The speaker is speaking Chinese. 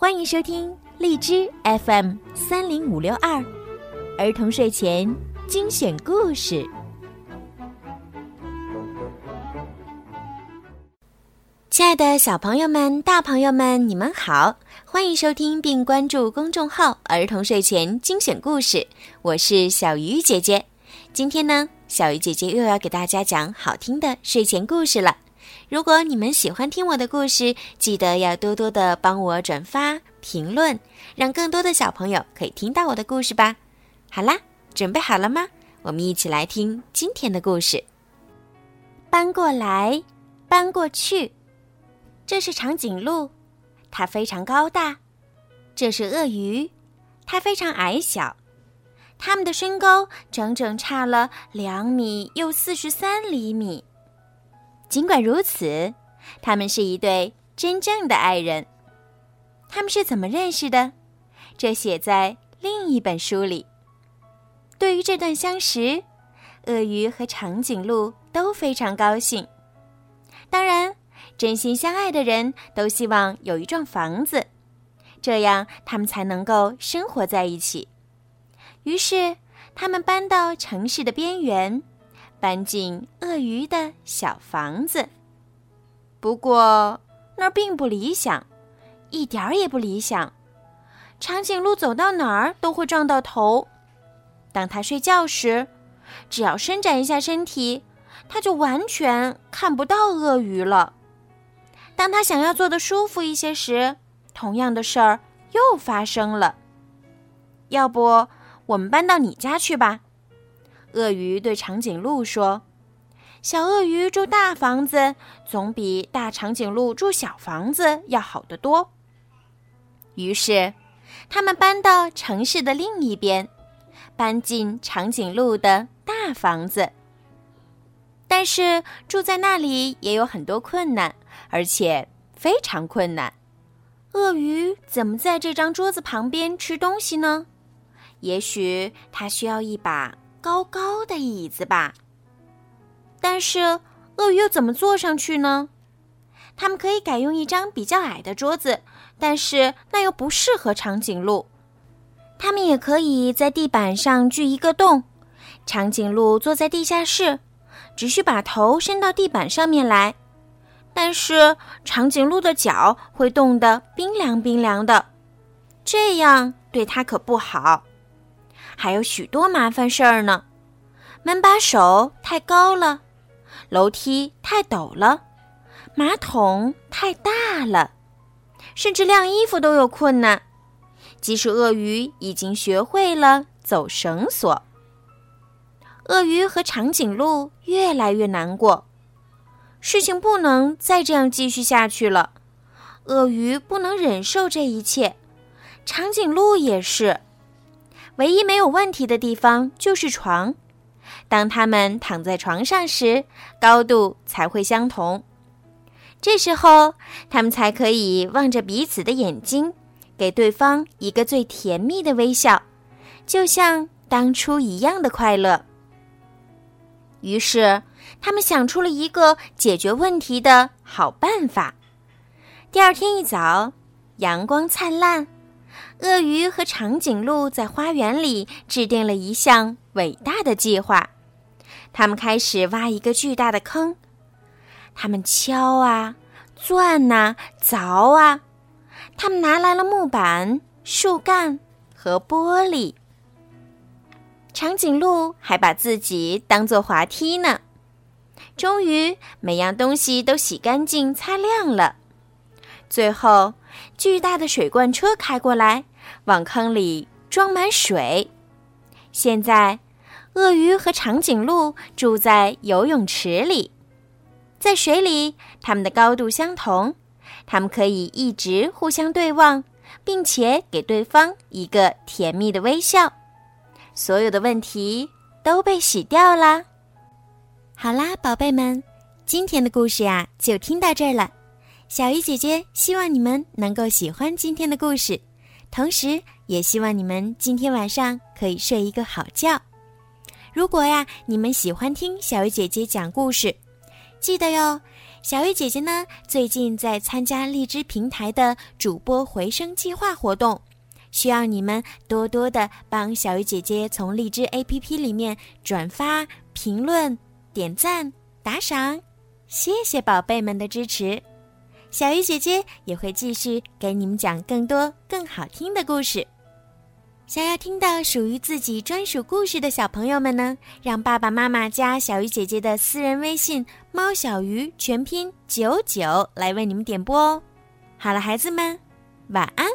欢迎收听荔枝 FM 三零五六二儿童睡前精选故事。亲爱的小朋友们、大朋友们，你们好！欢迎收听并关注公众号“儿童睡前精选故事”，我是小鱼姐姐。今天呢，小鱼姐姐又要给大家讲好听的睡前故事了。如果你们喜欢听我的故事，记得要多多的帮我转发、评论，让更多的小朋友可以听到我的故事吧。好啦，准备好了吗？我们一起来听今天的故事。搬过来，搬过去。这是长颈鹿，它非常高大；这是鳄鱼，它非常矮小。它们的身高整整差了两米又四十三厘米。尽管如此，他们是一对真正的爱人。他们是怎么认识的？这写在另一本书里。对于这段相识，鳄鱼和长颈鹿都非常高兴。当然。真心相爱的人都希望有一幢房子，这样他们才能够生活在一起。于是，他们搬到城市的边缘，搬进鳄鱼的小房子。不过，那儿并不理想，一点儿也不理想。长颈鹿走到哪儿都会撞到头。当他睡觉时，只要伸展一下身体，他就完全看不到鳄鱼了。当他想要坐的舒服一些时，同样的事儿又发生了。要不我们搬到你家去吧？鳄鱼对长颈鹿说：“小鳄鱼住大房子，总比大长颈鹿住小房子要好得多。”于是，他们搬到城市的另一边，搬进长颈鹿的大房子。但是住在那里也有很多困难。而且非常困难。鳄鱼怎么在这张桌子旁边吃东西呢？也许它需要一把高高的椅子吧。但是鳄鱼又怎么坐上去呢？他们可以改用一张比较矮的桌子，但是那又不适合长颈鹿。他们也可以在地板上锯一个洞。长颈鹿坐在地下室，只需把头伸到地板上面来。但是长颈鹿的脚会冻得冰凉冰凉的，这样对它可不好。还有许多麻烦事儿呢，门把手太高了，楼梯太陡了，马桶太大了，甚至晾衣服都有困难。即使鳄鱼已经学会了走绳索，鳄鱼和长颈鹿越来越难过。事情不能再这样继续下去了，鳄鱼不能忍受这一切，长颈鹿也是。唯一没有问题的地方就是床，当他们躺在床上时，高度才会相同。这时候，他们才可以望着彼此的眼睛，给对方一个最甜蜜的微笑，就像当初一样的快乐。于是。他们想出了一个解决问题的好办法。第二天一早，阳光灿烂，鳄鱼和长颈鹿在花园里制定了一项伟大的计划。他们开始挖一个巨大的坑，他们敲啊、钻呐、凿啊，他们拿来了木板、树干和玻璃。长颈鹿还把自己当做滑梯呢。终于，每样东西都洗干净、擦亮了。最后，巨大的水罐车开过来，往坑里装满水。现在，鳄鱼和长颈鹿住在游泳池里，在水里，它们的高度相同，它们可以一直互相对望，并且给对方一个甜蜜的微笑。所有的问题都被洗掉啦。好啦，宝贝们，今天的故事呀就听到这儿了。小鱼姐姐希望你们能够喜欢今天的故事，同时也希望你们今天晚上可以睡一个好觉。如果呀你们喜欢听小鱼姐姐讲故事，记得哟，小鱼姐姐呢，最近在参加荔枝平台的主播回声计划活动，需要你们多多的帮小鱼姐姐从荔枝 APP 里面转发、评论、点赞、打赏，谢谢宝贝们的支持。小鱼姐姐也会继续给你们讲更多更好听的故事。想要听到属于自己专属故事的小朋友们呢，让爸爸妈妈加小鱼姐姐的私人微信“猫小鱼”全拼九九来为你们点播哦。好了，孩子们，晚安。